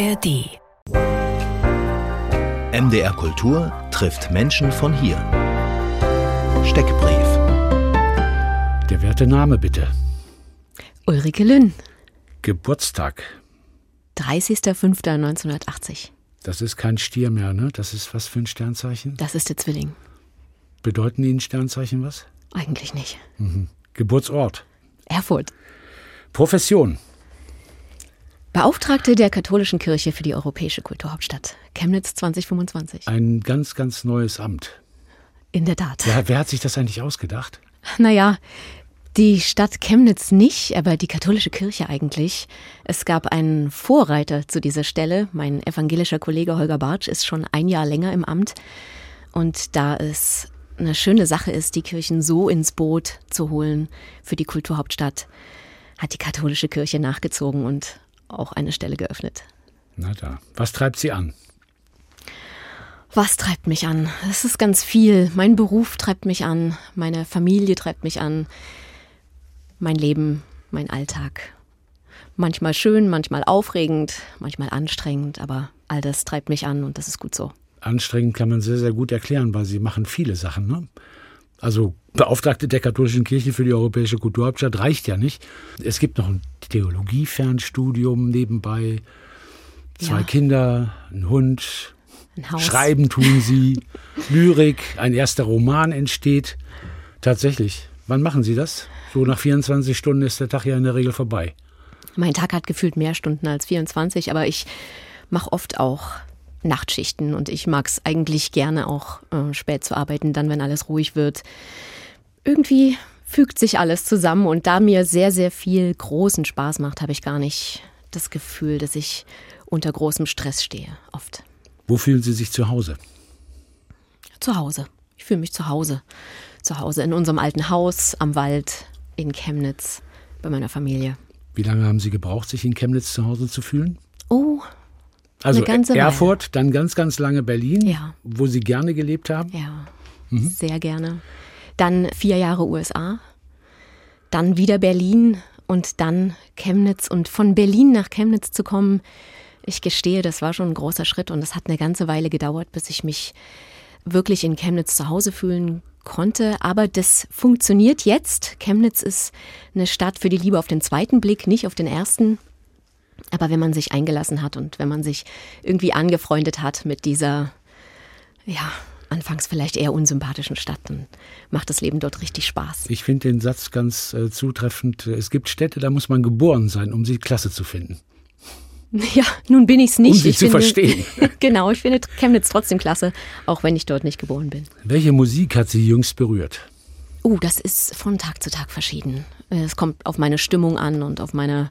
ARD. MDR Kultur trifft Menschen von hier. Steckbrief. Der werte Name bitte. Ulrike Lünn, Geburtstag. 30.05.1980. Das ist kein Stier mehr, ne? Das ist was für ein Sternzeichen? Das ist der Zwilling. Bedeuten Ihnen Sternzeichen was? Eigentlich nicht. Geburtsort. Erfurt. Profession. Beauftragte der Katholischen Kirche für die Europäische Kulturhauptstadt. Chemnitz 2025. Ein ganz, ganz neues Amt. In der Tat. Wer, wer hat sich das eigentlich ausgedacht? Naja, die Stadt Chemnitz nicht, aber die katholische Kirche eigentlich. Es gab einen Vorreiter zu dieser Stelle. Mein evangelischer Kollege Holger Bartsch ist schon ein Jahr länger im Amt. Und da es eine schöne Sache ist, die Kirchen so ins Boot zu holen für die Kulturhauptstadt, hat die katholische Kirche nachgezogen und auch eine Stelle geöffnet. Na da. Was treibt Sie an? Was treibt mich an? Es ist ganz viel. Mein Beruf treibt mich an, meine Familie treibt mich an, mein Leben, mein Alltag. Manchmal schön, manchmal aufregend, manchmal anstrengend, aber all das treibt mich an und das ist gut so. Anstrengend kann man sehr, sehr gut erklären, weil Sie machen viele Sachen, ne? Also Beauftragte der katholischen Kirche für die Europäische Kulturhauptstadt reicht ja nicht. Es gibt noch ein Theologie-Fernstudium nebenbei, zwei Ja. Kinder, ein Hund, Ein. Schreiben tun Sie, Lyrik, ein erster Roman entsteht. Tatsächlich. Wann machen Sie das? So nach 24 Stunden ist der Tag ja in der Regel vorbei. Mein Tag hat gefühlt mehr Stunden als 24, aber ich mache oft auch Nachtschichten und ich mag es eigentlich gerne auch äh, spät zu arbeiten, dann wenn alles ruhig wird. Irgendwie fügt sich alles zusammen und da mir sehr, sehr viel großen Spaß macht, habe ich gar nicht das Gefühl, dass ich unter großem Stress stehe, oft. Wo fühlen Sie sich zu Hause? Zu Hause. Ich fühle mich zu Hause. Zu Hause in unserem alten Haus am Wald in Chemnitz bei meiner Familie. Wie lange haben Sie gebraucht, sich in Chemnitz zu Hause zu fühlen? Oh, Also Eine ganze Weile. Erfurt, dann ganz, ganz lange Berlin, Ja. wo Sie gerne gelebt haben. Ja, sehr gerne. Dann vier Jahre USA, dann wieder Berlin und dann Chemnitz. Und von Berlin nach Chemnitz zu kommen, ich gestehe, das war schon ein großer Schritt und es hat eine ganze Weile gedauert, bis ich mich wirklich in Chemnitz zu Hause fühlen konnte. Aber das funktioniert jetzt. Chemnitz ist eine Stadt für die Liebe auf den zweiten Blick, nicht auf den ersten. Aber wenn man sich eingelassen hat und wenn man sich irgendwie angefreundet hat mit dieser, ja, anfangs vielleicht eher unsympathischen Stadt, dann macht das Leben dort richtig Spaß. Ich finde den Satz ganz äh, zutreffend. Es gibt Städte, da muss man geboren sein, um sie klasse zu finden. Ja, nun bin ich's nicht. Um sie ich zu finde, verstehen. genau, ich finde Chemnitz trotzdem klasse, auch wenn ich dort nicht geboren bin. Welche Musik hat Sie jüngst berührt? Oh, das ist von Tag zu Tag verschieden. Es kommt auf meine Stimmung an und auf meine,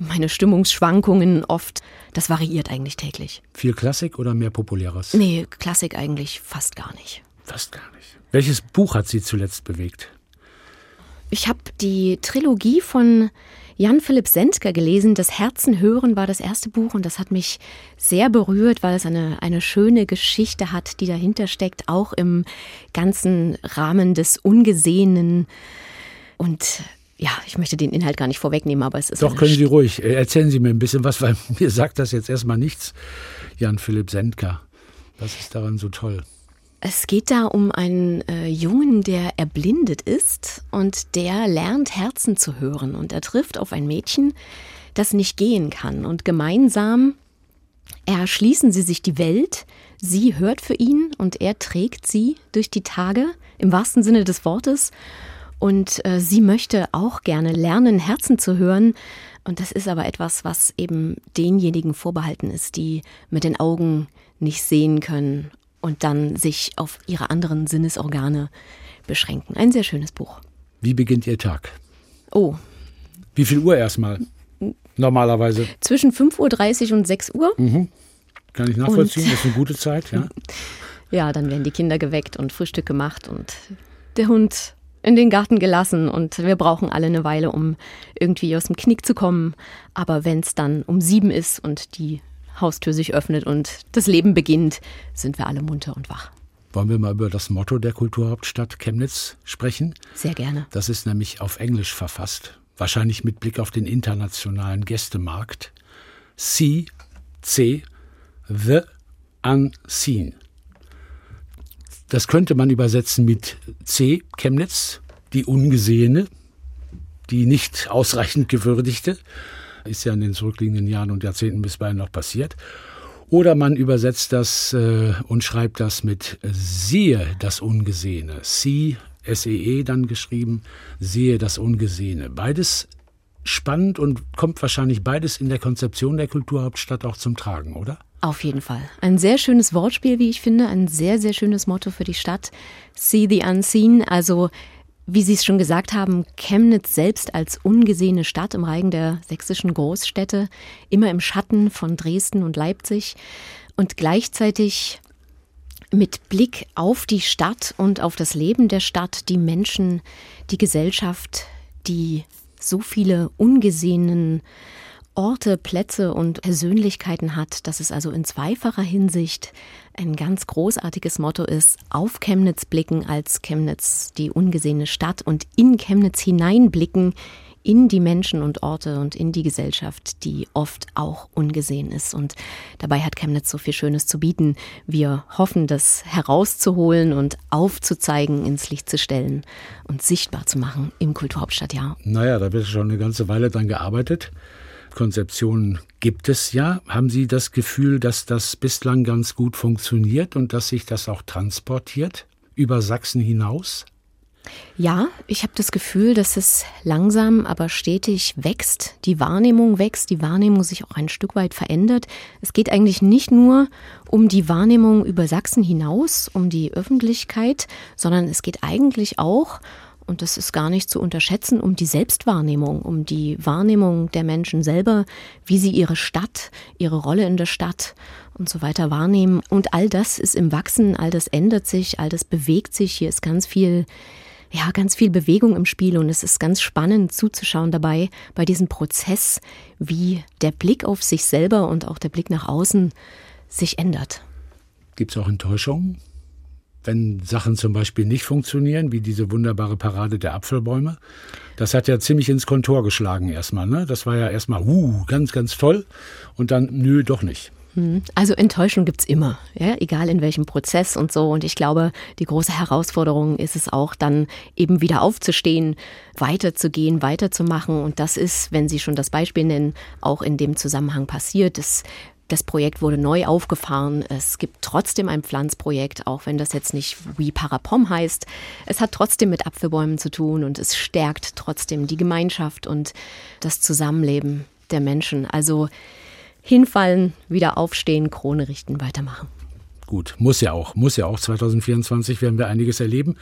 meine Stimmungsschwankungen oft. Das variiert eigentlich täglich. Viel Klassik oder mehr Populäres? Nee, Klassik eigentlich fast gar nicht. Fast gar nicht. Welches Buch hat Sie zuletzt bewegt? Ich habe die Trilogie von Jan Philipp Sendker gelesen. Das Herzen hören war das erste Buch und das hat mich sehr berührt, weil es eine, eine schöne Geschichte hat, die dahinter steckt, auch im ganzen Rahmen des Ungesehenen. Und ja, ich möchte den Inhalt gar nicht vorwegnehmen, aber es ist Doch, können Sie ruhig. Äh, Erzählen Sie mir ein bisschen was, weil mir sagt das jetzt erstmal nichts. Jan Philipp Sendker. Was ist daran so toll? Es geht da um einen äh, Jungen, der erblindet ist und der lernt Herzen zu hören. Und er trifft auf ein Mädchen, das nicht gehen kann. Und gemeinsam erschließen sie sich die Welt. Sie hört für ihn und er trägt sie durch die Tage, im wahrsten Sinne des Wortes. Und äh, sie möchte auch gerne lernen, Herzen zu hören. Und das ist aber etwas, was eben denjenigen vorbehalten ist, die mit den Augen nicht sehen können und dann sich auf ihre anderen Sinnesorgane beschränken. Ein sehr schönes Buch. Wie beginnt Ihr Tag? Oh, Wie viel Uhr erstmal? Normalerweise zwischen 5.30 Uhr und 6 Uhr. kann ich nachvollziehen, das ist eine gute Zeit, ja. Ja, dann werden die Kinder geweckt und Frühstück gemacht und der Hund in den Garten gelassen und wir brauchen alle eine Weile, um irgendwie aus dem Knick zu kommen. Aber wenn es dann um sieben ist und die Haustür sich öffnet und das Leben beginnt, sind wir alle munter und wach. Wollen wir mal über das Motto der Kulturhauptstadt Chemnitz sprechen? Sehr gerne. Das ist nämlich auf Englisch verfasst, wahrscheinlich mit Blick auf den internationalen Gästemarkt. See C. The Unseen. Das könnte man übersetzen mit C. Chemnitz, die Ungesehene, die nicht ausreichend gewürdigte. Ist ja in den zurückliegenden Jahren und Jahrzehnten bisweilen noch passiert. Oder man übersetzt das äh, und schreibt das mit siehe das Ungesehene. See, S-E-E dann geschrieben, sehe das Ungesehene. Beides spannend und kommt wahrscheinlich beides in der Konzeption der Kulturhauptstadt auch zum Tragen, oder? Auf jeden Fall. Ein sehr schönes Wortspiel, wie ich finde, ein sehr, sehr schönes Motto für die Stadt. See the Unseen, also wie Sie es schon gesagt haben, Chemnitz selbst als ungesehene Stadt im Reigen der sächsischen Großstädte, immer im Schatten von Dresden und Leipzig und gleichzeitig mit Blick auf die Stadt und auf das Leben der Stadt, die Menschen, die Gesellschaft, die so viele ungesehenen Orte, Plätze und Persönlichkeiten hat, dass es also in zweifacher Hinsicht ein ganz großartiges Motto ist, auf Chemnitz blicken als Chemnitz die ungesehene Stadt und in Chemnitz hineinblicken in die Menschen und Orte und in die Gesellschaft, die oft auch ungesehen ist. Und dabei hat Chemnitz so viel Schönes zu bieten. Wir hoffen, das herauszuholen und aufzuzeigen, ins Licht zu stellen und sichtbar zu machen im Kulturhauptstadtjahr. Naja, da wird schon eine ganze Weile dran gearbeitet. Konzeptionen gibt es ja. Haben Sie das Gefühl, dass das bislang ganz gut funktioniert und dass sich das auch transportiert über Sachsen hinaus? Ja, ich habe das Gefühl, dass es langsam, aber stetig wächst. Die Wahrnehmung wächst, die Wahrnehmung sich auch ein Stück weit verändert. Es geht eigentlich nicht nur um die Wahrnehmung über Sachsen hinaus, um die Öffentlichkeit, sondern es geht eigentlich auch und das ist gar nicht zu unterschätzen, um die Selbstwahrnehmung, um die Wahrnehmung der Menschen selber, wie sie ihre Stadt, ihre Rolle in der Stadt und so weiter wahrnehmen. Und all das ist im Wachsen, all das ändert sich, all das bewegt sich. Hier ist ganz viel, ja, ganz viel Bewegung im Spiel und es ist ganz spannend zuzuschauen dabei, bei diesem Prozess, wie der Blick auf sich selber und auch der Blick nach außen sich ändert. Gibt es auch Enttäuschungen? Wenn Sachen zum Beispiel nicht funktionieren, wie diese wunderbare Parade der Apfelbäume. Das hat ja ziemlich ins Kontor geschlagen erstmal. Ne? Das war ja erstmal, uh, ganz, ganz toll. Und dann, nö, doch nicht. Hm. Also Enttäuschung gibt's immer, ja, egal in welchem Prozess und so. Und ich glaube, die große Herausforderung ist es auch, dann eben wieder aufzustehen, weiterzugehen, weiterzumachen. Und das ist, wenn Sie schon das Beispiel nennen, auch in dem Zusammenhang passiert. Es das Projekt wurde neu aufgefahren. Es gibt trotzdem ein Pflanzprojekt, auch wenn das jetzt nicht wie Parapom heißt. Es hat trotzdem mit Apfelbäumen zu tun und es stärkt trotzdem die Gemeinschaft und das Zusammenleben der Menschen. Also hinfallen, wieder aufstehen, Krone richten, weitermachen. Gut, muss ja auch, muss ja auch. 2024 werden wir einiges erleben.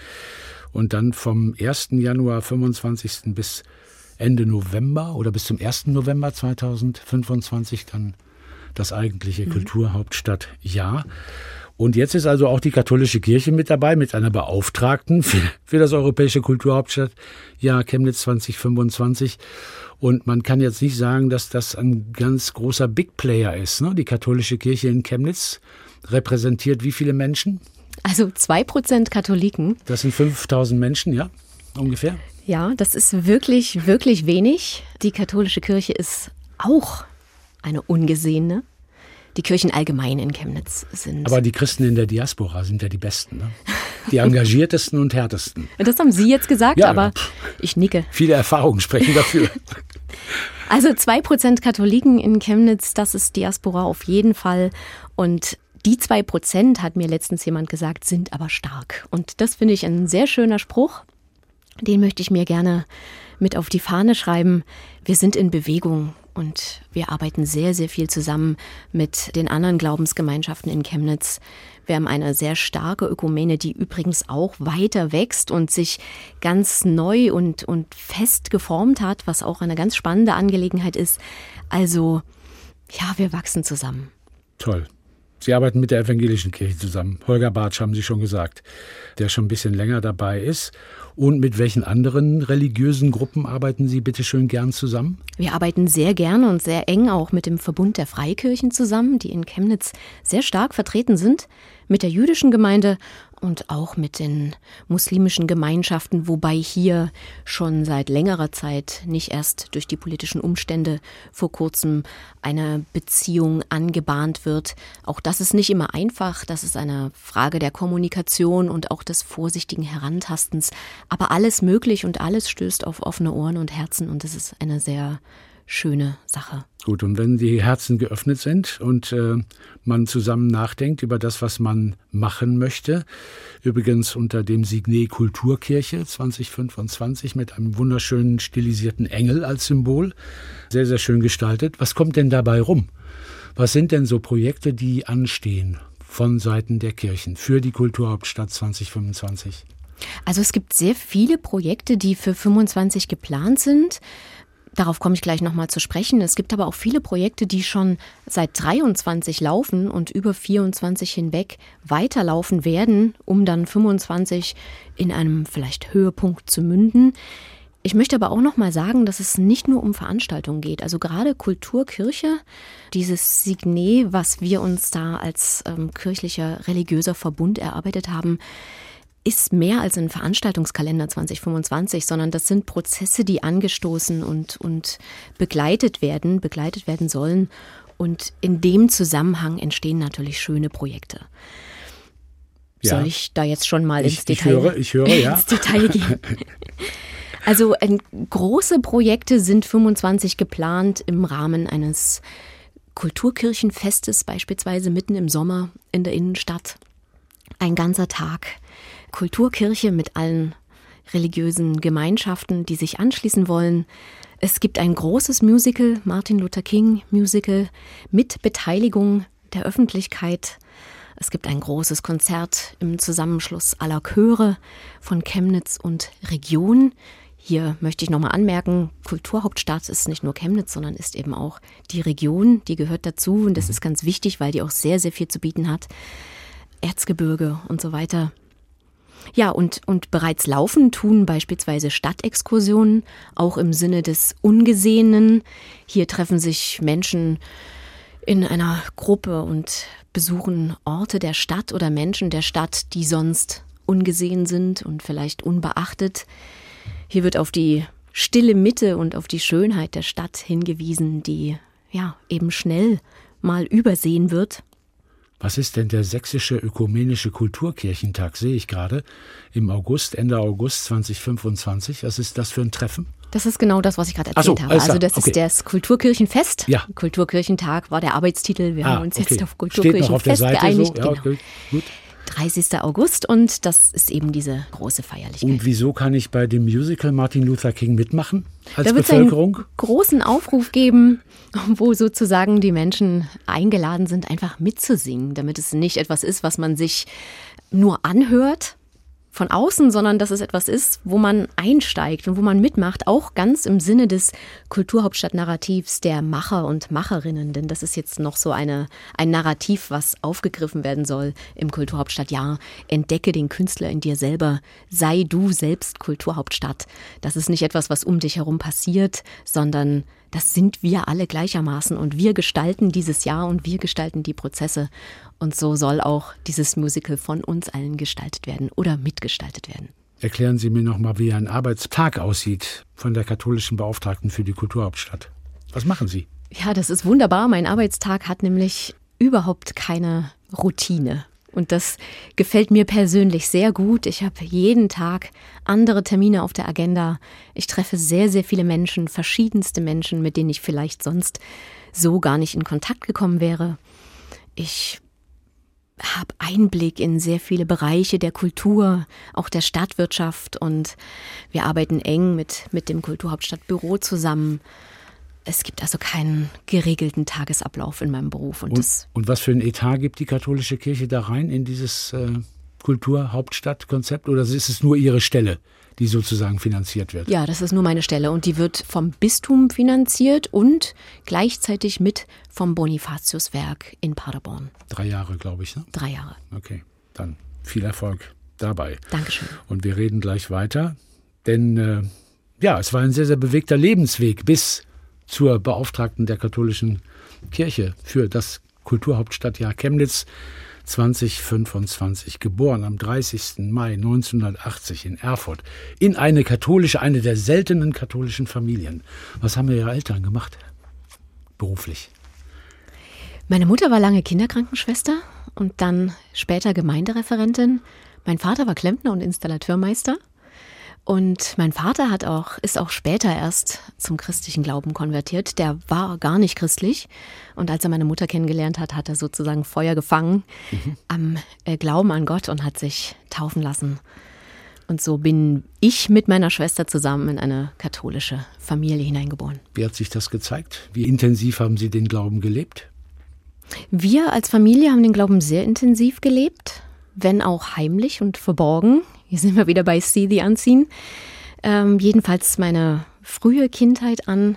Und dann vom 1. Januar 25. bis Ende November oder bis zum 1. November 2025 dann das eigentliche mhm. Kulturhauptstadtjahr. Und jetzt ist also auch die katholische Kirche mit dabei, mit einer Beauftragten für, für das europäische Kulturhauptstadtjahr Chemnitz 2025. Und man kann jetzt nicht sagen, dass das ein ganz großer Big Player ist. Ne? Die katholische Kirche in Chemnitz repräsentiert wie viele Menschen? Also zwei Prozent Katholiken. Das sind 5000 Menschen, ja, ungefähr. Ja, das ist wirklich, wirklich wenig. Die katholische Kirche ist auch eine ungesehene. Die Kirchen allgemein in Chemnitz sind. Aber die Christen in der Diaspora sind ja die besten, ne? Die engagiertesten und härtesten. Das haben Sie jetzt gesagt, ja, aber pff, ich nicke. Viele Erfahrungen sprechen dafür. Also zwei Prozent Katholiken in Chemnitz, das ist Diaspora auf jeden Fall. Und die zwei Prozent, hat mir letztens jemand gesagt, sind aber stark. Und das finde ich ein sehr schöner Spruch. Den möchte ich mir gerne mit auf die Fahne schreiben. Wir sind in Bewegung und wir arbeiten sehr, sehr viel zusammen mit den anderen Glaubensgemeinschaften in Chemnitz. Wir haben eine sehr starke Ökumene, die übrigens auch weiter wächst und sich ganz neu und, und fest geformt hat, was auch eine ganz spannende Angelegenheit ist. Also, ja, wir wachsen zusammen. Toll. Sie arbeiten mit der evangelischen Kirche zusammen. Holger Bartsch haben Sie schon gesagt, der schon ein bisschen länger dabei ist. Und mit welchen anderen religiösen Gruppen arbeiten Sie bitte schön gern zusammen? Wir arbeiten sehr gerne und sehr eng auch mit dem Verbund der Freikirchen zusammen, die in Chemnitz sehr stark vertreten sind, mit der jüdischen Gemeinde und auch mit den muslimischen Gemeinschaften, wobei hier schon seit längerer Zeit, nicht erst durch die politischen Umstände vor kurzem, eine Beziehung angebahnt wird. Auch das ist nicht immer einfach, das ist eine Frage der Kommunikation und auch des vorsichtigen Herantastens, aber alles möglich und alles stößt auf offene Ohren und Herzen und es ist eine sehr schöne Sache. Gut, und wenn die Herzen geöffnet sind und äh, man zusammen nachdenkt über das, was man machen möchte, übrigens unter dem Signet Kulturkirche 2025 mit einem wunderschönen stilisierten Engel als Symbol, sehr, sehr schön gestaltet. Was kommt denn dabei rum? Was sind denn so Projekte, die anstehen von Seiten der Kirchen für die Kulturhauptstadt 2025? Also es gibt sehr viele Projekte, die für 25 geplant sind. Darauf komme ich gleich nochmal zu sprechen. Es gibt aber auch viele Projekte, die schon seit 23 laufen und über 24 hinweg weiterlaufen werden, um dann 25 in einem vielleicht Höhepunkt zu münden. Ich möchte aber auch noch mal sagen, dass es nicht nur um Veranstaltungen geht. Also gerade Kulturkirche, dieses Signet, was wir uns da als ähm, kirchlicher religiöser Verbund erarbeitet haben, ist mehr als ein Veranstaltungskalender 2025, sondern das sind Prozesse, die angestoßen und, und begleitet werden, begleitet werden sollen. Und in dem Zusammenhang entstehen natürlich schöne Projekte. Ja. Soll ich da jetzt schon mal ich, ins Detail, ich höre, ich höre, ja. ins Detail gehen? Also ein, große Projekte sind 25 geplant im Rahmen eines Kulturkirchenfestes, beispielsweise mitten im Sommer in der Innenstadt. Ein ganzer Tag Kulturkirche mit allen religiösen Gemeinschaften, die sich anschließen wollen. Es gibt ein großes Musical, Martin Luther King Musical, mit Beteiligung der Öffentlichkeit. Es gibt ein großes Konzert im Zusammenschluss aller Chöre von Chemnitz und Region. Hier möchte ich nochmal anmerken, Kulturhauptstadt ist nicht nur Chemnitz, sondern ist eben auch die Region, die gehört dazu und das ist ganz wichtig, weil die auch sehr, sehr viel zu bieten hat. Erzgebirge und so weiter. Ja, und, und bereits laufen tun beispielsweise Stadtexkursionen, auch im Sinne des Ungesehenen. Hier treffen sich Menschen in einer Gruppe und besuchen Orte der Stadt oder Menschen der Stadt, die sonst ungesehen sind und vielleicht unbeachtet. Hier wird auf die stille Mitte und auf die Schönheit der Stadt hingewiesen, die ja eben schnell mal übersehen wird. Was ist denn der sächsische ökumenische Kulturkirchentag, sehe ich gerade, im August, Ende August 2025. Was ist das für ein Treffen? Das ist genau das, was ich gerade erzählt so, habe. Also das okay. ist das Kulturkirchenfest. Ja. Kulturkirchentag war der Arbeitstitel. Wir ah, haben uns okay. jetzt auf Kulturkirchenfest geeinigt. So? Ja, genau. okay. Gut. 30. August und das ist eben diese große Feierlichkeit. Und wieso kann ich bei dem Musical Martin Luther King mitmachen als da Bevölkerung? einen großen Aufruf geben, wo sozusagen die Menschen eingeladen sind, einfach mitzusingen, damit es nicht etwas ist, was man sich nur anhört, von außen, sondern dass es etwas ist, wo man einsteigt und wo man mitmacht, auch ganz im Sinne des Kulturhauptstadtnarrativs der Macher und Macherinnen. Denn das ist jetzt noch so eine, ein Narrativ, was aufgegriffen werden soll im Kulturhauptstadtjahr. Entdecke den Künstler in dir selber, sei du selbst Kulturhauptstadt. Das ist nicht etwas, was um dich herum passiert, sondern das sind wir alle gleichermaßen und wir gestalten dieses Jahr und wir gestalten die Prozesse. Und so soll auch dieses Musical von uns allen gestaltet werden oder mitgestaltet werden. Erklären Sie mir nochmal, wie ein Arbeitstag aussieht von der katholischen Beauftragten für die Kulturhauptstadt. Was machen Sie? Ja, das ist wunderbar. Mein Arbeitstag hat nämlich überhaupt keine Routine. Und das gefällt mir persönlich sehr gut. Ich habe jeden Tag andere Termine auf der Agenda. Ich treffe sehr, sehr viele Menschen, verschiedenste Menschen, mit denen ich vielleicht sonst so gar nicht in Kontakt gekommen wäre. Ich habe Einblick in sehr viele Bereiche der Kultur, auch der Stadtwirtschaft und wir arbeiten eng mit, mit dem Kulturhauptstadtbüro zusammen. Es gibt also keinen geregelten Tagesablauf in meinem Beruf. Und, und, und was für ein Etat gibt die katholische Kirche da rein in dieses äh, Kulturhauptstadtkonzept oder ist es nur ihre Stelle? die sozusagen finanziert wird. Ja, das ist nur meine Stelle und die wird vom Bistum finanziert und gleichzeitig mit vom Bonifatiuswerk in Paderborn. Drei Jahre, glaube ich. Ne? Drei Jahre. Okay, dann viel Erfolg dabei. Dankeschön. Und wir reden gleich weiter, denn äh, ja, es war ein sehr, sehr bewegter Lebensweg bis zur Beauftragten der katholischen Kirche für das Kulturhauptstadtjahr Chemnitz 2025, geboren am 30. Mai 1980 in Erfurt, in eine katholische, eine der seltenen katholischen Familien. Was haben Ihre Eltern gemacht? Beruflich. Meine Mutter war lange Kinderkrankenschwester und dann später Gemeindereferentin. Mein Vater war Klempner und Installateurmeister. Und mein Vater hat auch, ist auch später erst zum christlichen Glauben konvertiert. Der war gar nicht christlich. Und als er meine Mutter kennengelernt hat, hat er sozusagen Feuer gefangen mhm. am äh, Glauben an Gott und hat sich taufen lassen. Und so bin ich mit meiner Schwester zusammen in eine katholische Familie hineingeboren. Wie hat sich das gezeigt? Wie intensiv haben Sie den Glauben gelebt? Wir als Familie haben den Glauben sehr intensiv gelebt, wenn auch heimlich und verborgen. Hier sind wir wieder bei See the Unseen. Ähm, jedenfalls meine frühe Kindheit an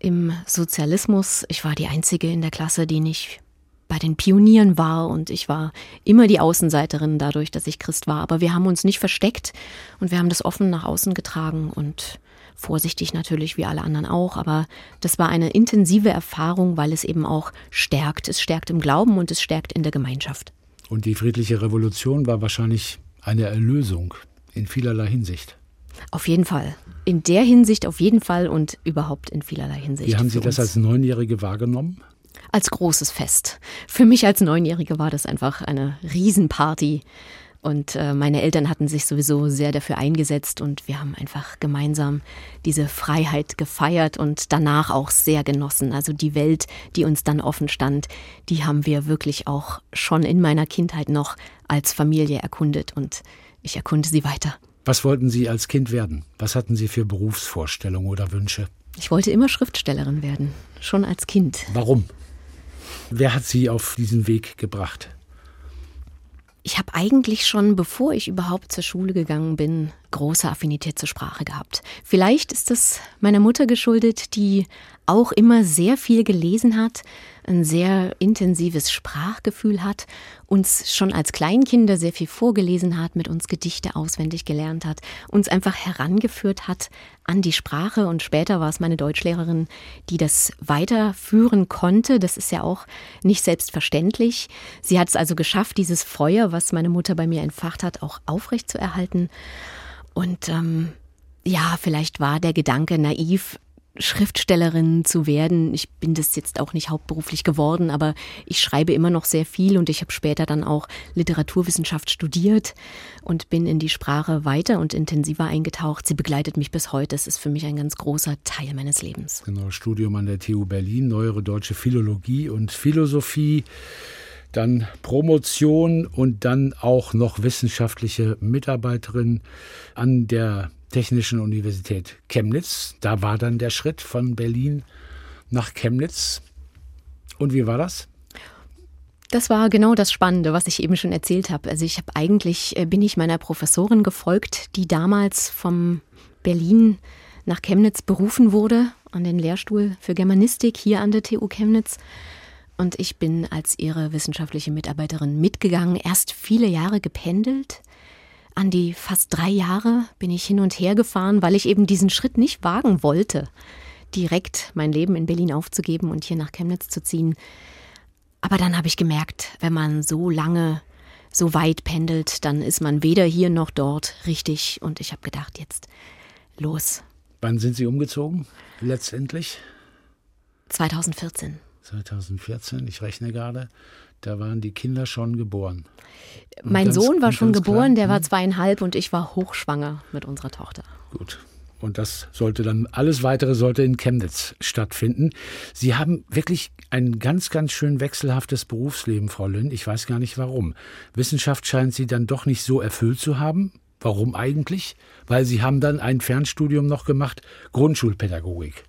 im Sozialismus. Ich war die Einzige in der Klasse, die nicht bei den Pionieren war und ich war immer die Außenseiterin dadurch, dass ich Christ war. Aber wir haben uns nicht versteckt und wir haben das offen nach außen getragen und vorsichtig natürlich wie alle anderen auch. Aber das war eine intensive Erfahrung, weil es eben auch stärkt. Es stärkt im Glauben und es stärkt in der Gemeinschaft. Und die friedliche Revolution war wahrscheinlich eine Erlösung in vielerlei Hinsicht. Auf jeden Fall. In der Hinsicht auf jeden Fall und überhaupt in vielerlei Hinsicht. Wie haben Sie das als Neunjährige wahrgenommen? Als großes Fest. Für mich als Neunjährige war das einfach eine Riesenparty. Und äh, meine Eltern hatten sich sowieso sehr dafür eingesetzt und wir haben einfach gemeinsam diese Freiheit gefeiert und danach auch sehr genossen. Also die Welt, die uns dann offen stand, die haben wir wirklich auch schon in meiner Kindheit noch als Familie erkundet und ich erkunde sie weiter. Was wollten Sie als Kind werden? Was hatten Sie für Berufsvorstellungen oder Wünsche? Ich wollte immer Schriftstellerin werden, schon als Kind. Warum? Wer hat Sie auf diesen Weg gebracht? Ich habe eigentlich schon, bevor ich überhaupt zur Schule gegangen bin, große Affinität zur Sprache gehabt. Vielleicht ist es meiner Mutter geschuldet, die auch immer sehr viel gelesen hat, ein sehr intensives Sprachgefühl hat, uns schon als Kleinkinder sehr viel vorgelesen hat, mit uns Gedichte auswendig gelernt hat, uns einfach herangeführt hat an die Sprache und später war es meine Deutschlehrerin, die das weiterführen konnte. Das ist ja auch nicht selbstverständlich. Sie hat es also geschafft, dieses Feuer, was meine Mutter bei mir entfacht hat, auch aufrechtzuerhalten. Und ähm, ja, vielleicht war der Gedanke naiv, Schriftstellerin zu werden. Ich bin das jetzt auch nicht hauptberuflich geworden, aber ich schreibe immer noch sehr viel und ich habe später dann auch Literaturwissenschaft studiert und bin in die Sprache weiter und intensiver eingetaucht. Sie begleitet mich bis heute. Es ist für mich ein ganz großer Teil meines Lebens. Genau, Studium an der TU Berlin, neuere deutsche Philologie und Philosophie dann Promotion und dann auch noch wissenschaftliche Mitarbeiterin an der Technischen Universität Chemnitz. Da war dann der Schritt von Berlin nach Chemnitz. Und wie war das? Das war genau das Spannende, was ich eben schon erzählt habe. Also ich habe eigentlich äh, bin ich meiner Professorin gefolgt, die damals vom Berlin nach Chemnitz berufen wurde an den Lehrstuhl für Germanistik hier an der TU Chemnitz. Und ich bin als ihre wissenschaftliche Mitarbeiterin mitgegangen, erst viele Jahre gependelt, an die fast drei Jahre bin ich hin und her gefahren, weil ich eben diesen Schritt nicht wagen wollte, direkt mein Leben in Berlin aufzugeben und hier nach Chemnitz zu ziehen. Aber dann habe ich gemerkt, wenn man so lange, so weit pendelt, dann ist man weder hier noch dort richtig. Und ich habe gedacht, jetzt los. Wann sind Sie umgezogen letztendlich? 2014. 2014, ich rechne gerade. Da waren die Kinder schon geboren. Und mein ganz, Sohn war schon geboren, klar, der war hm? zweieinhalb und ich war hochschwanger mit unserer Tochter. Gut. Und das sollte dann, alles weitere sollte in Chemnitz stattfinden. Sie haben wirklich ein ganz, ganz schön wechselhaftes Berufsleben, Frau Lynn. Ich weiß gar nicht warum. Wissenschaft scheint Sie dann doch nicht so erfüllt zu haben. Warum eigentlich? Weil Sie haben dann ein Fernstudium noch gemacht, Grundschulpädagogik.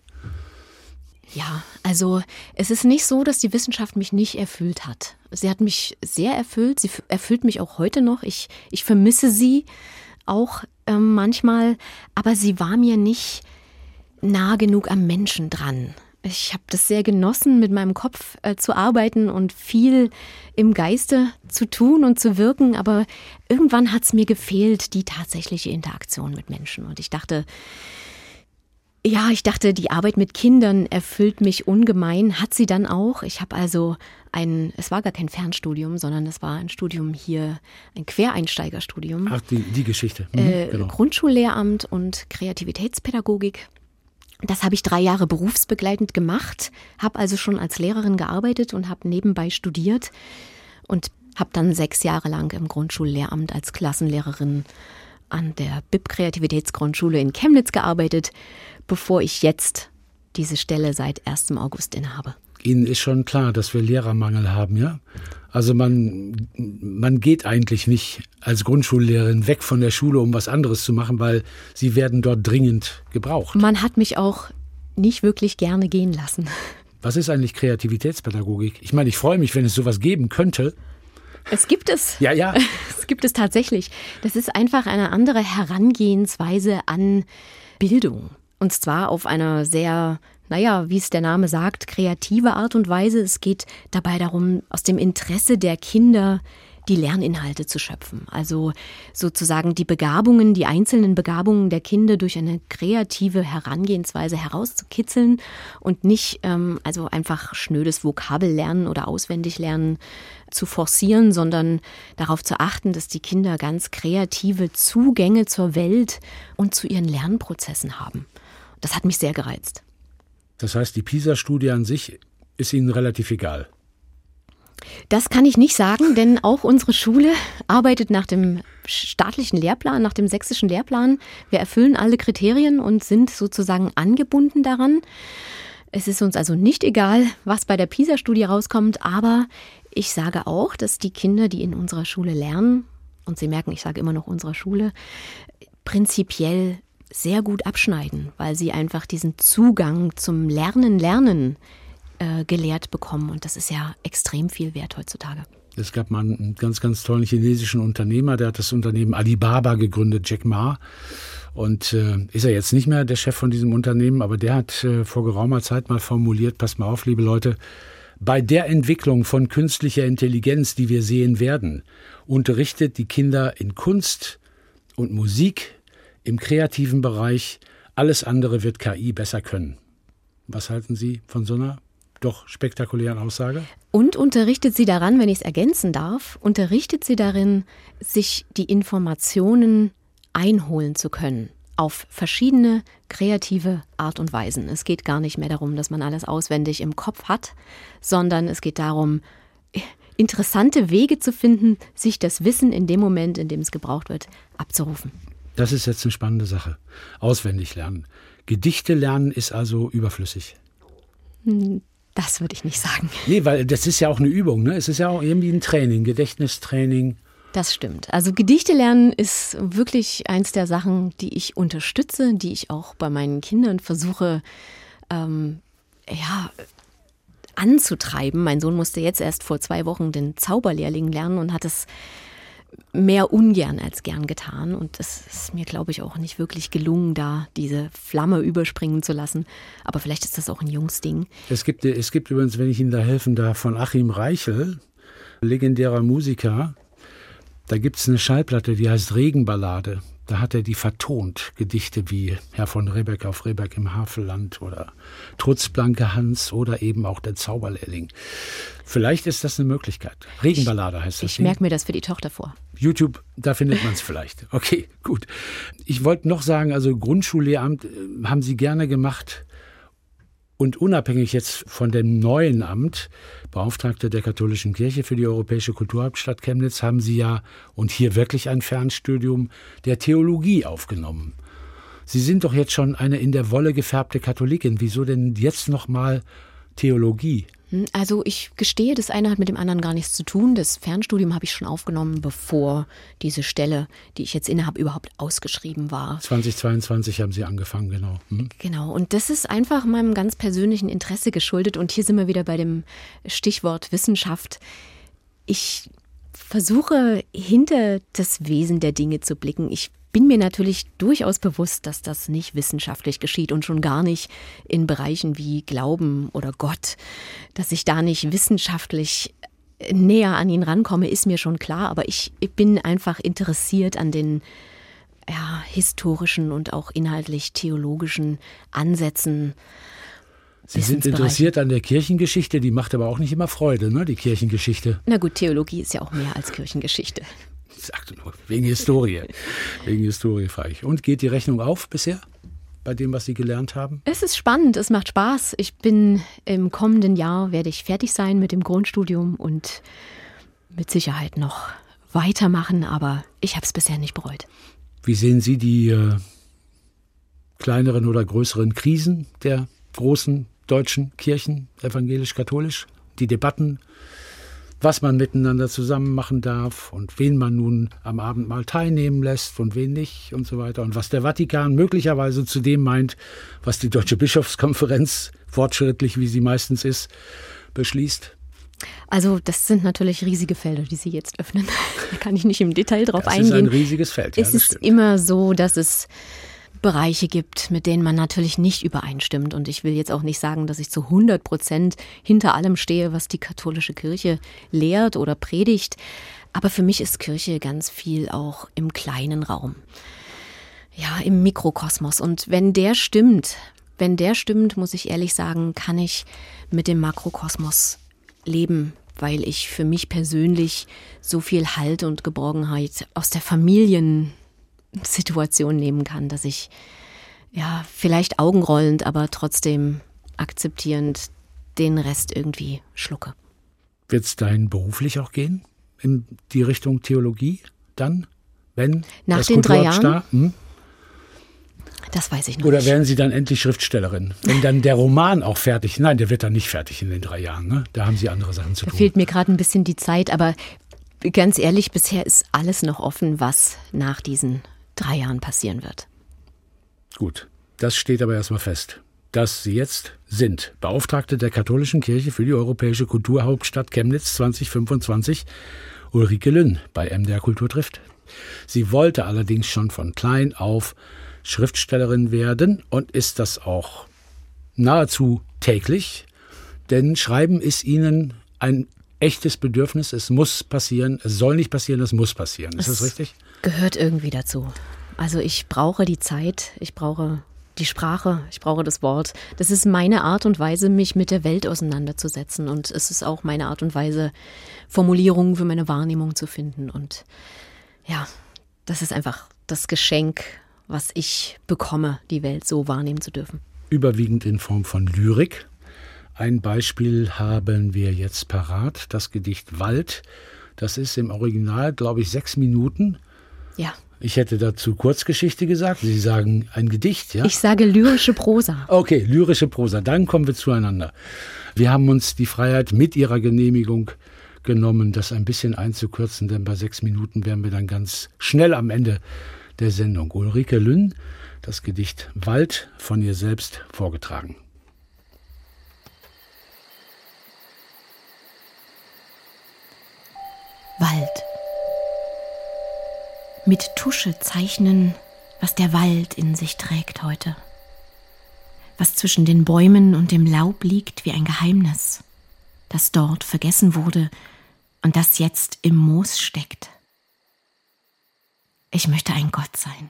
Ja, also es ist nicht so, dass die Wissenschaft mich nicht erfüllt hat. Sie hat mich sehr erfüllt, sie erfüllt mich auch heute noch. Ich, ich vermisse sie auch äh, manchmal, aber sie war mir nicht nah genug am Menschen dran. Ich habe das sehr genossen, mit meinem Kopf äh, zu arbeiten und viel im Geiste zu tun und zu wirken, aber irgendwann hat es mir gefehlt, die tatsächliche Interaktion mit Menschen. Und ich dachte, Ja, ich dachte, die Arbeit mit Kindern erfüllt mich ungemein. Hat sie dann auch. Ich habe also ein, es war gar kein Fernstudium, sondern es war ein Studium hier, ein Quereinsteigerstudium. Ach, die, die Geschichte. Mhm, äh, genau. Grundschullehramt und Kreativitätspädagogik. Das habe ich drei Jahre berufsbegleitend gemacht, habe also schon als Lehrerin gearbeitet und habe nebenbei studiert und habe dann sechs Jahre lang im Grundschullehramt als Klassenlehrerin an der BIP Kreativitätsgrundschule in Chemnitz gearbeitet, bevor ich jetzt diese Stelle seit 1. August innehabe. Ihnen ist schon klar, dass wir Lehrermangel haben, ja? Also man, man geht eigentlich nicht als Grundschullehrerin weg von der Schule, um was anderes zu machen, weil sie werden dort dringend gebraucht. Man hat mich auch nicht wirklich gerne gehen lassen. Was ist eigentlich Kreativitätspädagogik? Ich meine, ich freue mich, wenn es sowas geben könnte. Es gibt es. Ja, ja. Es gibt es tatsächlich. Das ist einfach eine andere Herangehensweise an Bildung. Und zwar auf einer sehr naja, wie es der Name sagt, kreative Art und Weise. Es geht dabei darum, aus dem Interesse der Kinder die Lerninhalte zu schöpfen. Also sozusagen die Begabungen, die einzelnen Begabungen der Kinder durch eine kreative Herangehensweise herauszukitzeln und nicht ähm, also einfach schnödes Vokabellernen oder Auswendiglernen zu forcieren, sondern darauf zu achten, dass die Kinder ganz kreative Zugänge zur Welt und zu ihren Lernprozessen haben. Das hat mich sehr gereizt. Das heißt, die PISA-Studie an sich ist Ihnen relativ egal. Das kann ich nicht sagen, denn auch unsere Schule arbeitet nach dem staatlichen Lehrplan, nach dem sächsischen Lehrplan. Wir erfüllen alle Kriterien und sind sozusagen angebunden daran. Es ist uns also nicht egal, was bei der PISA-Studie rauskommt, aber ich sage auch, dass die Kinder, die in unserer Schule lernen, und Sie merken, ich sage immer noch unserer Schule, prinzipiell sehr gut abschneiden, weil sie einfach diesen Zugang zum Lernen, Lernen äh, gelehrt bekommen. Und das ist ja extrem viel wert heutzutage. Es gab mal einen ganz, ganz tollen chinesischen Unternehmer, der hat das Unternehmen Alibaba gegründet, Jack Ma. Und äh, ist er jetzt nicht mehr der Chef von diesem Unternehmen, aber der hat äh, vor geraumer Zeit mal formuliert, passt mal auf, liebe Leute, bei der Entwicklung von künstlicher Intelligenz, die wir sehen werden, unterrichtet die Kinder in Kunst und Musik, im kreativen Bereich. Alles andere wird KI besser können. Was halten Sie von so einer doch spektakulären Aussage? Und unterrichtet sie daran, wenn ich es ergänzen darf, unterrichtet sie darin, sich die Informationen einholen zu können auf verschiedene kreative Art und Weisen. Es geht gar nicht mehr darum, dass man alles auswendig im Kopf hat, sondern es geht darum, interessante Wege zu finden, sich das Wissen in dem Moment, in dem es gebraucht wird, abzurufen. Das ist jetzt eine spannende Sache. Auswendig lernen. Gedichte lernen ist also überflüssig. Das würde ich nicht sagen. Nee, weil das ist ja auch eine Übung, ne? Es ist ja auch irgendwie ein Training, Gedächtnistraining. Das stimmt. Also Gedichte lernen ist wirklich eins der Sachen, die ich unterstütze, die ich auch bei meinen Kindern versuche, ähm, ja, anzutreiben. Mein Sohn musste jetzt erst vor zwei Wochen den Zauberlehrling lernen und hat es mehr ungern als gern getan. Und es ist mir, glaube ich, auch nicht wirklich gelungen, da diese Flamme überspringen zu lassen. Aber vielleicht ist das auch ein Jungsding. Es gibt, es gibt übrigens, wenn ich Ihnen da helfen darf, von Achim Reichel, legendärer Musiker, da gibt es eine Schallplatte, die heißt Regenballade. Da hat er die vertont, Gedichte wie Herr von Rebeck auf Rebeck im Havelland oder Trutzblanke Hans oder eben auch der Zauberlehrling. Vielleicht ist das eine Möglichkeit. Regenballade heißt das. Ich merke mir das für die Tochter vor. YouTube, da findet man es vielleicht. Okay, gut. Ich wollte noch sagen, also Grundschullehramt äh, haben Sie gerne gemacht. Und unabhängig jetzt von dem neuen Amt, Beauftragte der Katholischen Kirche für die Europäische Kulturhauptstadt Chemnitz, haben Sie ja und hier wirklich ein Fernstudium der Theologie aufgenommen. Sie sind doch jetzt schon eine in der Wolle gefärbte Katholikin. Wieso denn jetzt noch mal Theologie? Hm, also ich gestehe, das eine hat mit dem anderen gar nichts zu tun. Das Fernstudium habe ich schon aufgenommen, bevor diese Stelle, die ich jetzt innehabe, überhaupt ausgeschrieben war. 2022 haben Sie angefangen, genau. Hm? Genau, und das ist einfach meinem ganz persönlichen Interesse geschuldet. Und hier sind wir wieder bei dem Stichwort Wissenschaft. Ich versuche hinter das Wesen der Dinge zu blicken. Ich bin mir natürlich durchaus bewusst, dass das nicht wissenschaftlich geschieht und schon gar nicht in Bereichen wie Glauben oder Gott. Dass ich da nicht wissenschaftlich näher an ihn rankomme, ist mir schon klar, aber ich, bin einfach interessiert an den ja, historischen und auch inhaltlich theologischen Ansätzen. Sie sind interessiert an der Kirchengeschichte, die macht aber auch nicht immer Freude, ne, die Kirchengeschichte. Na gut, Theologie ist ja auch mehr als Kirchengeschichte. Ich sagte nur, wegen Historie. wegen Historie frage ich. Und geht die Rechnung auf bisher? bei dem, was Sie gelernt haben? Es ist spannend, es macht Spaß. Ich bin im kommenden Jahr, werde ich fertig sein mit dem Grundstudium und mit Sicherheit noch weitermachen, aber ich habe es bisher nicht bereut. Wie sehen Sie die äh, kleineren oder größeren Krisen der großen deutschen Kirchen, evangelisch-katholisch? Die Debatten was man miteinander zusammen machen darf und wen man nun am Abend mal teilnehmen lässt und wen nicht und so weiter. Und was der Vatikan möglicherweise zu dem meint, was die Deutsche Bischofskonferenz, fortschrittlich wie sie meistens ist, beschließt. Also das sind natürlich riesige Felder, die Sie jetzt öffnen. Da kann ich nicht im Detail drauf das eingehen. Es ist ein riesiges Feld. Ja, es ist stimmt. immer so, dass es Bereiche gibt, mit denen man natürlich nicht übereinstimmt. Und ich will jetzt auch nicht sagen, dass ich zu 100 Prozent hinter allem stehe, was die katholische Kirche lehrt oder predigt. Aber für mich ist Kirche ganz viel auch im kleinen Raum. Ja, im Mikrokosmos. Und wenn der stimmt, wenn der stimmt, muss ich ehrlich sagen, kann ich mit dem Makrokosmos leben, weil ich für mich persönlich so viel Halt und Geborgenheit aus der Familien Situation nehmen kann, dass ich ja vielleicht augenrollend, aber trotzdem akzeptierend den Rest irgendwie schlucke. Wird es dahin beruflich auch gehen? In die Richtung Theologie dann? Wenn? Nach den drei Jahren? Hm? Das weiß ich noch Oder nicht. werden Sie dann endlich Schriftstellerin? Wenn dann der Roman auch fertig, nein, der wird dann nicht fertig in den drei Jahren, ne? Da haben Sie andere Sachen zu da tun. fehlt mir gerade ein bisschen die Zeit, aber ganz ehrlich, bisher ist alles noch offen, was nach diesen drei Jahren passieren wird. Gut, das steht aber erstmal fest. Dass Sie jetzt sind Beauftragte der Katholischen Kirche für die Europäische Kulturhauptstadt Chemnitz 2025, Ulrike Lünn bei MDR Kultur trifft. Sie wollte allerdings schon von klein auf Schriftstellerin werden und ist das auch nahezu täglich, denn Schreiben ist ihnen ein echtes Bedürfnis. Es muss passieren, es soll nicht passieren, es muss passieren. Ist es das richtig? Gehört irgendwie dazu. Also ich brauche die Zeit, ich brauche die Sprache, ich brauche das Wort. Das ist meine Art und Weise, mich mit der Welt auseinanderzusetzen. Und es ist auch meine Art und Weise, Formulierungen für meine Wahrnehmung zu finden. Und ja, das ist einfach das Geschenk, was ich bekomme, die Welt so wahrnehmen zu dürfen. Überwiegend in Form von Lyrik. Ein Beispiel haben wir jetzt parat, das Gedicht Wald. Das ist im Original, glaube ich, sechs Minuten. Ja. Ich hätte dazu Kurzgeschichte gesagt. Sie sagen ein Gedicht, ja? Ich sage lyrische Prosa. Okay, lyrische Prosa. Dann kommen wir zueinander. Wir haben uns die Freiheit mit Ihrer Genehmigung genommen, das ein bisschen einzukürzen, denn bei sechs Minuten wären wir dann ganz schnell am Ende der Sendung. Ulrike Lünn, das Gedicht Wald von ihr selbst vorgetragen. Wald mit Tusche zeichnen, was der Wald in sich trägt heute. Was zwischen den Bäumen und dem Laub liegt wie ein Geheimnis, das dort vergessen wurde und das jetzt im Moos steckt. Ich möchte ein Gott sein.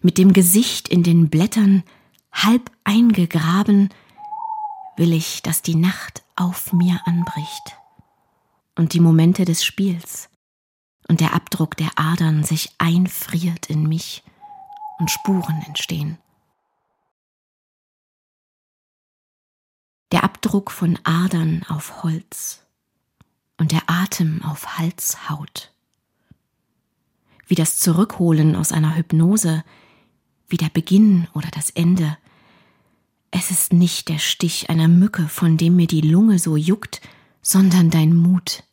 Mit dem Gesicht in den Blättern halb eingegraben, will ich, dass die Nacht auf mir anbricht und die Momente des Spiels und der Abdruck der Adern sich einfriert in mich und Spuren entstehen. Der Abdruck von Adern auf Holz und der Atem auf Halshaut. Wie das Zurückholen aus einer Hypnose, wie der Beginn oder das Ende. Es ist nicht der Stich einer Mücke, von dem mir die Lunge so juckt, sondern dein Mut,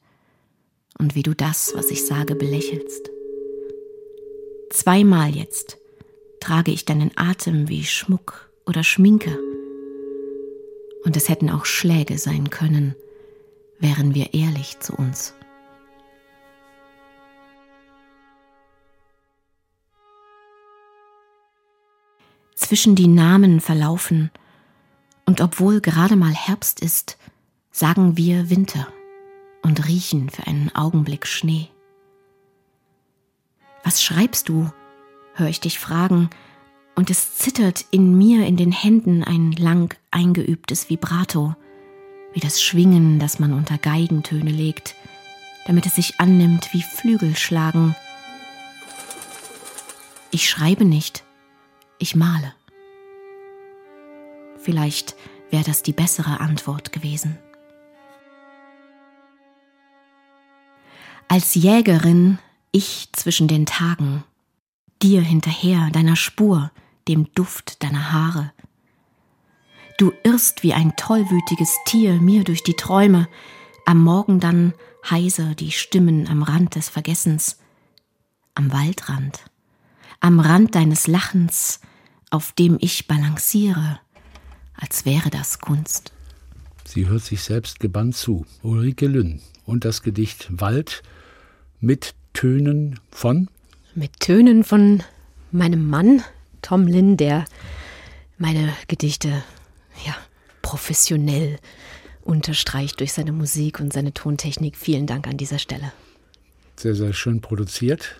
und wie du das, was ich sage, belächelst. Zweimal jetzt trage ich deinen Atem wie Schmuck oder Schminke. Und es hätten auch Schläge sein können, wären wir ehrlich zu uns. Zwischen die Namen verlaufen, und obwohl gerade mal Herbst ist, sagen wir Winter und riechen für einen Augenblick Schnee. Was schreibst du, höre ich dich fragen, und es zittert in mir in den Händen ein lang eingeübtes Vibrato, wie das Schwingen, das man unter Geigentöne legt, damit es sich annimmt wie Flügelschlagen. Ich schreibe nicht, ich male. Vielleicht wäre das die bessere Antwort gewesen. Als Jägerin ich zwischen den Tagen, dir hinterher, deiner Spur, dem Duft deiner Haare. Du irrst wie ein tollwütiges Tier mir durch die Träume, am Morgen dann heiser die Stimmen am Rand des Vergessens, am Waldrand, am Rand deines Lachens, auf dem ich balanciere, als wäre das Kunst. Sie hört sich selbst gebannt zu. Ulrike Lünn und das Gedicht Wald mit Tönen von? Mit Tönen von meinem Mann, Tom Lynn, der meine Gedichte ja, professionell unterstreicht durch seine Musik und seine Tontechnik. Vielen Dank an dieser Stelle. Sehr, sehr schön produziert.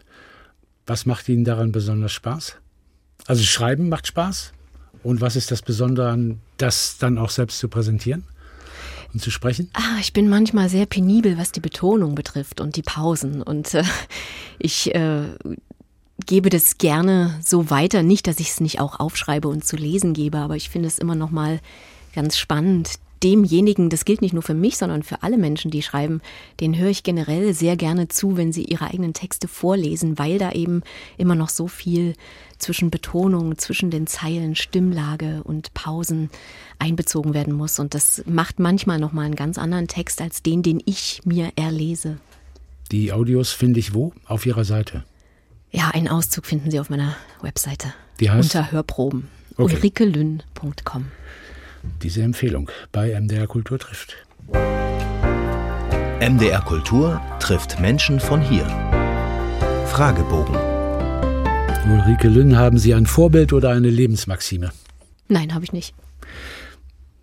Was macht Ihnen daran besonders Spaß? Also Schreiben macht Spaß. Und was ist das Besondere an das dann auch selbst zu präsentieren? Und zu sprechen? Ah, ich bin manchmal sehr penibel, was die Betonung betrifft und die Pausen. Und äh, ich äh, gebe das gerne so weiter. Nicht, dass ich es nicht auch aufschreibe und zu lesen gebe, aber ich finde es immer noch mal ganz spannend, demjenigen, das gilt nicht nur für mich, sondern für alle Menschen, die schreiben, den höre ich generell sehr gerne zu, wenn sie ihre eigenen Texte vorlesen, weil da eben immer noch so viel zwischen Betonung, zwischen den Zeilen, Stimmlage und Pausen einbezogen werden muss. Und das macht manchmal nochmal einen ganz anderen Text als den, den ich mir erlese. Die Audios finde ich wo? Auf Ihrer Seite? Ja, einen Auszug finden Sie auf meiner Webseite. Die heißt? Unter Hörproben. Okay. ulrikelünn.com diese Empfehlung bei MDR Kultur trifft. MDR Kultur trifft Menschen von hier. Fragebogen. Ulrike Lünn, haben Sie ein Vorbild oder eine Lebensmaxime? Nein, habe ich nicht.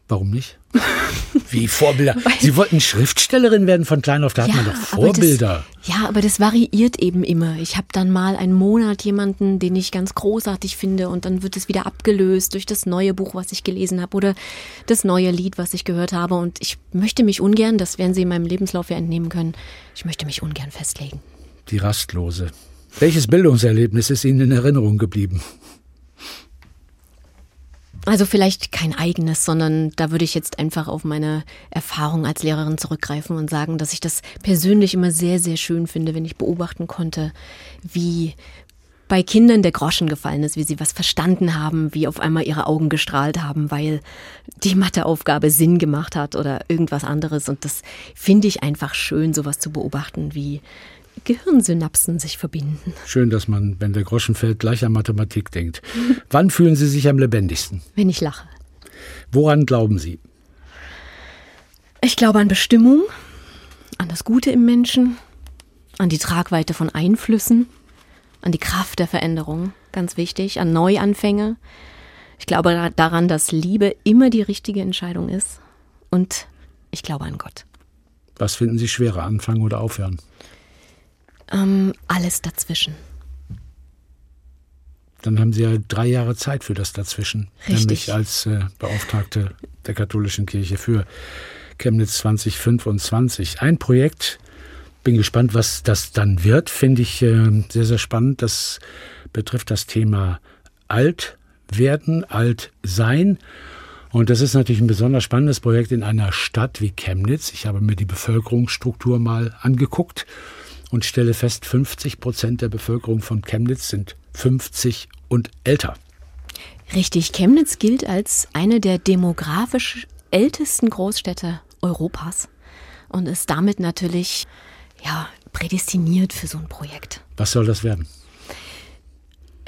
Warum nicht? Wie Vorbilder? Sie wollten Schriftstellerin werden von klein auf, da ja, hat man doch Vorbilder. Aber das, ja, aber das variiert eben immer. Ich habe dann mal einen Monat jemanden, den ich ganz großartig finde und dann wird es wieder abgelöst durch das neue Buch, was ich gelesen habe oder das neue Lied, was ich gehört habe. Und ich möchte mich ungern, das werden Sie in meinem Lebenslauf ja entnehmen können, ich möchte mich ungern festlegen. Die Rastlose. Welches Bildungserlebnis ist Ihnen in Erinnerung geblieben? Also vielleicht kein eigenes, sondern da würde ich jetzt einfach auf meine Erfahrung als Lehrerin zurückgreifen und sagen, dass ich das persönlich immer sehr, sehr schön finde, wenn ich beobachten konnte, wie bei Kindern der Groschen gefallen ist, wie sie was verstanden haben, wie auf einmal ihre Augen gestrahlt haben, weil die Matheaufgabe Sinn gemacht hat oder irgendwas anderes. Und das finde ich einfach schön, sowas zu beobachten, wie Gehirnsynapsen sich verbinden. Schön, dass man, wenn der Groschen fällt, gleich an Mathematik denkt. Wann fühlen Sie sich am lebendigsten? Wenn ich lache. Woran glauben Sie? Ich glaube an Bestimmung, an das Gute im Menschen, an die Tragweite von Einflüssen, an die Kraft der Veränderung, ganz wichtig, an Neuanfänge. Ich glaube daran, dass Liebe immer die richtige Entscheidung ist. Und ich glaube an Gott. Was finden Sie schwerer, anfangen oder aufhören? Ähm, alles dazwischen. Dann haben Sie ja drei Jahre Zeit für das dazwischen. Richtig. Nämlich als äh, Beauftragte der katholischen Kirche für Chemnitz 2025. Ein Projekt, bin gespannt, was das dann wird, finde ich äh, sehr, sehr spannend. Das betrifft das Thema alt werden, alt sein. Und das ist natürlich ein besonders spannendes Projekt in einer Stadt wie Chemnitz. Ich habe mir die Bevölkerungsstruktur mal angeguckt und stelle fest, 50 Prozent der Bevölkerung von Chemnitz sind 50 und älter. Richtig, Chemnitz gilt als eine der demografisch ältesten Großstädte Europas und ist damit natürlich ja, prädestiniert für so ein Projekt. Was soll das werden?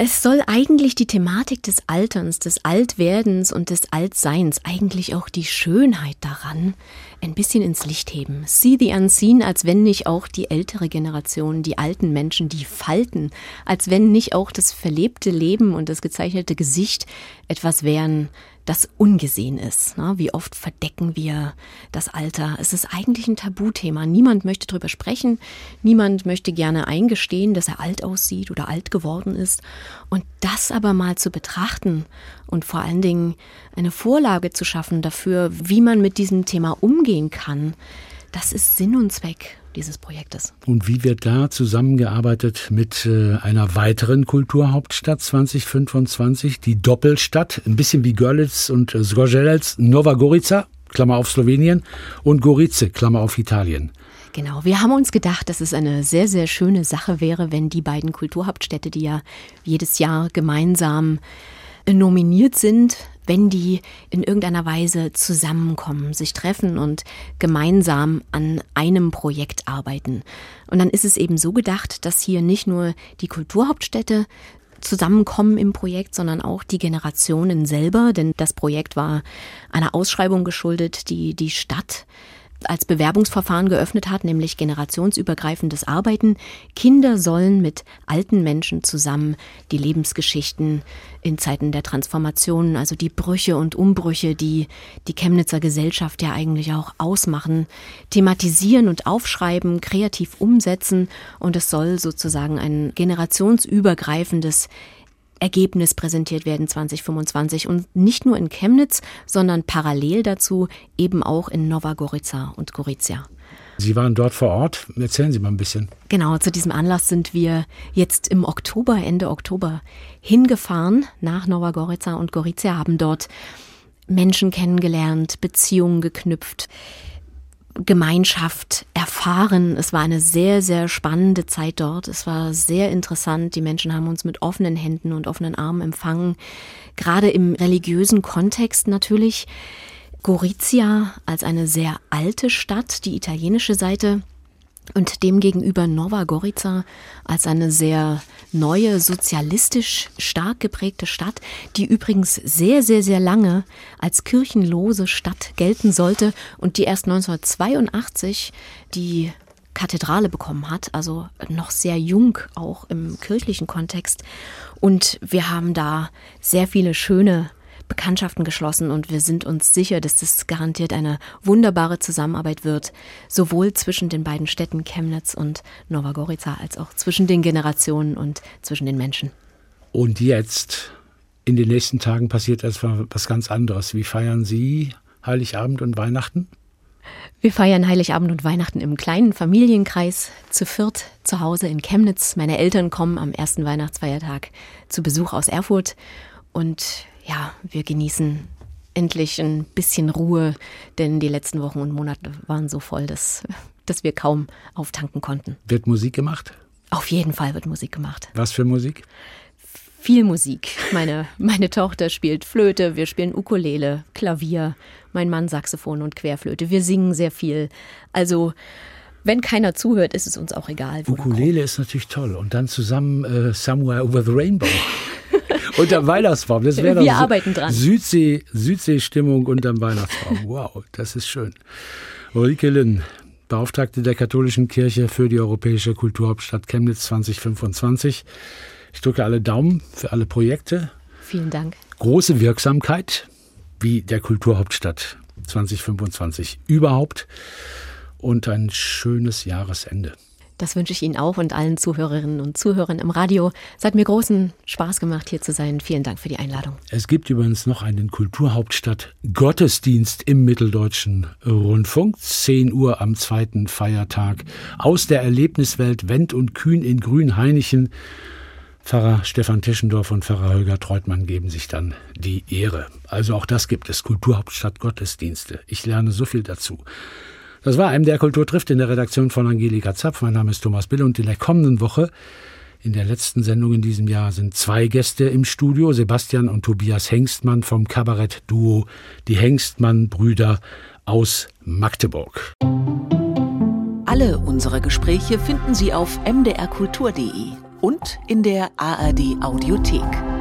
Es soll eigentlich die Thematik des Alterns, des Altwerdens und des Altseins, eigentlich auch die Schönheit daran, ein bisschen ins Licht heben. See the unseen, als wenn nicht auch die ältere Generation, die alten Menschen, die Falten, als wenn nicht auch das verlebte Leben und das gezeichnete Gesicht etwas wären, das ungesehen ist. Wie oft verdecken wir das Alter? Es ist eigentlich ein Tabuthema. Niemand möchte darüber sprechen. Niemand möchte gerne eingestehen, dass er alt aussieht oder alt geworden ist. Und das aber mal zu betrachten und vor allen Dingen eine Vorlage zu schaffen dafür, wie man mit diesem Thema umgehen kann, das ist Sinn und Zweck dieses Projektes. Und wie wird da zusammengearbeitet mit äh, einer weiteren Kulturhauptstadt 2025, die Doppelstadt, ein bisschen wie Görlitz und äh, Zgorzelec, Nova Gorica, Klammer auf Slowenien, und Gorice, Klammer auf Italien. Genau, wir haben uns gedacht, dass es eine sehr, sehr schöne Sache wäre, wenn die beiden Kulturhauptstädte, die ja jedes Jahr gemeinsam nominiert sind, wenn die in irgendeiner Weise zusammenkommen, sich treffen und gemeinsam an einem Projekt arbeiten. Und dann ist es eben so gedacht, dass hier nicht nur die Kulturhauptstädte zusammenkommen im Projekt, sondern auch die Generationen selber, denn das Projekt war einer Ausschreibung geschuldet, die die Stadt als Bewerbungsverfahren geöffnet hat, nämlich generationsübergreifendes Arbeiten. Kinder sollen mit alten Menschen zusammen die Lebensgeschichten in Zeiten der Transformation, also die Brüche und Umbrüche, die die Chemnitzer Gesellschaft ja eigentlich auch ausmachen, thematisieren und aufschreiben, kreativ umsetzen und es soll sozusagen ein generationsübergreifendes Ergebnis präsentiert werden 2025 und nicht nur in Chemnitz, sondern parallel dazu eben auch in Nova Gorica und Gorizia. Sie waren dort vor Ort. Erzählen Sie mal ein bisschen. Genau, zu diesem Anlass sind wir jetzt im Oktober, Ende Oktober hingefahren nach Nova Gorica und Gorizia, haben dort Menschen kennengelernt, Beziehungen geknüpft. Gemeinschaft erfahren. Es war eine sehr, sehr spannende Zeit dort. Es war sehr interessant. Die Menschen haben uns mit offenen Händen und offenen Armen empfangen. Gerade im religiösen Kontext natürlich. Gorizia als eine sehr alte Stadt, die italienische Seite und demgegenüber Nova Gorica als eine sehr neue, sozialistisch stark geprägte Stadt, die übrigens sehr, sehr, sehr lange als kirchenlose Stadt gelten sollte und die erst 1982 die Kathedrale bekommen hat, also noch sehr jung auch im kirchlichen Kontext. Und wir haben da sehr viele schöne Bekanntschaften geschlossen und wir sind uns sicher, dass das garantiert eine wunderbare Zusammenarbeit wird, sowohl zwischen den beiden Städten Chemnitz und Nova Gorica als auch zwischen den Generationen und zwischen den Menschen. Und jetzt, in den nächsten Tagen passiert etwas ganz anderes. Wie feiern Sie Heiligabend und Weihnachten? Wir feiern Heiligabend und Weihnachten im kleinen Familienkreis zu viert zu Hause in Chemnitz. Meine Eltern kommen am ersten Weihnachtsfeiertag zu Besuch aus Erfurt und ja, wir genießen endlich ein bisschen Ruhe, denn die letzten Wochen und Monate waren so voll, dass, dass wir kaum auftanken konnten. Wird Musik gemacht? Auf jeden Fall wird Musik gemacht. Was für Musik? Viel Musik. Meine, meine Tochter spielt Flöte, wir spielen Ukulele, Klavier, mein Mann Saxophon und Querflöte. Wir singen sehr viel. Also wenn keiner zuhört, ist es uns auch egal. Ukulele ist natürlich toll. Und dann zusammen äh, Somewhere Over the Rainbow. unterm Weihnachtsbaum. Das wäre Wir arbeiten dran. Südsee, Südseestimmung unterm Weihnachtsbaum. Wow, das ist schön. Ulrike Lynn, Beauftragte der Katholischen Kirche für die Europäische Kulturhauptstadt Chemnitz 2025. Ich drücke alle Daumen für alle Projekte. Vielen Dank. Große Wirksamkeit wie der Kulturhauptstadt 2025 überhaupt und ein schönes Jahresende. Das wünsche ich Ihnen auch und allen Zuhörerinnen und Zuhörern im Radio. Es hat mir großen Spaß gemacht, hier zu sein. Vielen Dank für die Einladung. Es gibt übrigens noch einen Kulturhauptstadt Gottesdienst im Mitteldeutschen Rundfunk. 10 Uhr am zweiten Feiertag. Aus der Erlebniswelt Wendt und Kühn in Grünheinichen. Pfarrer Stefan Tischendorf und Pfarrer Holger Treutmann geben sich dann die Ehre. Also auch das gibt es, Kulturhauptstadt Gottesdienste. Ich lerne so viel dazu. Das war MDR Kultur trifft in der Redaktion von Angelika Zapf. Mein Name ist Thomas Bill und in der kommenden Woche, in der letzten Sendung in diesem Jahr, sind zwei Gäste im Studio, Sebastian und Tobias Hengstmann vom Kabarett-Duo Die Hengstmann-Brüder aus Magdeburg. Alle unsere Gespräche finden Sie auf mdrkultur.de und in der ARD Audiothek.